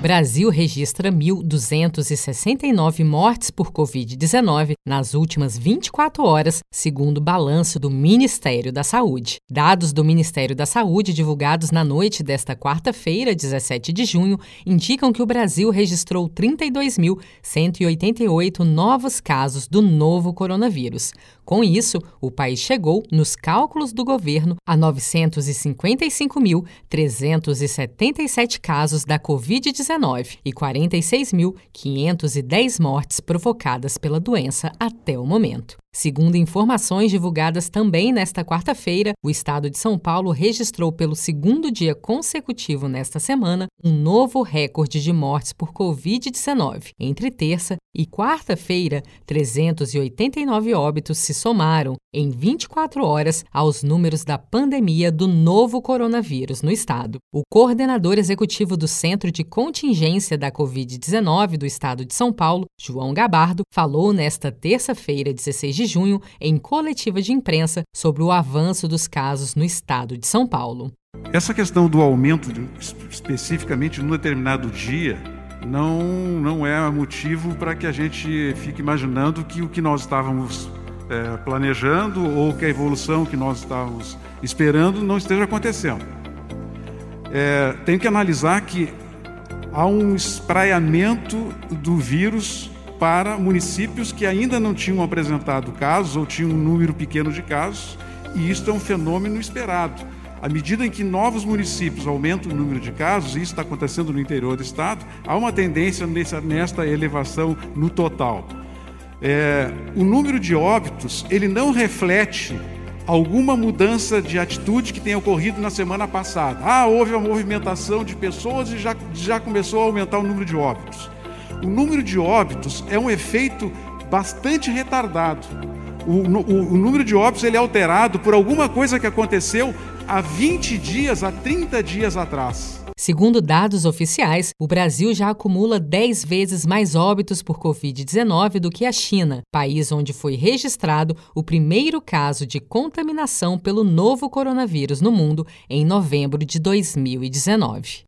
Brasil registra 1.269 mortes por Covid-19 nas últimas 24 horas, segundo o balanço do Ministério da Saúde. Dados do Ministério da Saúde, divulgados na noite desta quarta-feira, 17 de junho, indicam que o Brasil registrou 32.188 novos casos do novo coronavírus. Com isso, o país chegou, nos cálculos do governo, a 955.377 casos da Covid-19 e 46.510 mortes provocadas pela doença até o momento. Segundo informações divulgadas também nesta quarta-feira, o estado de São Paulo registrou pelo segundo dia consecutivo nesta semana um novo recorde de mortes por Covid-19. Entre terça e quarta-feira, 389 óbitos se somaram em 24 horas aos números da pandemia do novo coronavírus no estado. O coordenador executivo do Centro de Contingência da Covid-19 do estado de São Paulo, João Gabardo, falou nesta terça-feira, 16 de junho, em coletiva de imprensa, sobre o avanço dos casos no estado de São Paulo. Essa questão do aumento, especificamente num determinado dia, não, não é motivo para que a gente fique imaginando que o que nós estávamos é, planejando ou que a evolução que nós estávamos esperando não esteja acontecendo. É, tem que analisar que há um espraiamento do vírus para municípios que ainda não tinham apresentado casos ou tinham um número pequeno de casos, e isso é um fenômeno esperado. À medida em que novos municípios aumentam o número de casos, e isso está acontecendo no interior do estado, há uma tendência nessa, nesta elevação no total. É, o número de óbitos ele não reflete alguma mudança de atitude que tenha ocorrido na semana passada. Ah, houve uma movimentação de pessoas e já, já começou a aumentar o número de óbitos. O número de óbitos é um efeito bastante retardado. O, o, o, número de óbitos ele é alterado por alguma coisa que aconteceu há 20 dias, há 30 dias atrás. Segundo dados oficiais, o Brasil já acumula 10 vezes mais óbitos por Covid-19 do que a China, país onde foi registrado o primeiro caso de contaminação pelo novo coronavírus no mundo em novembro de 2019.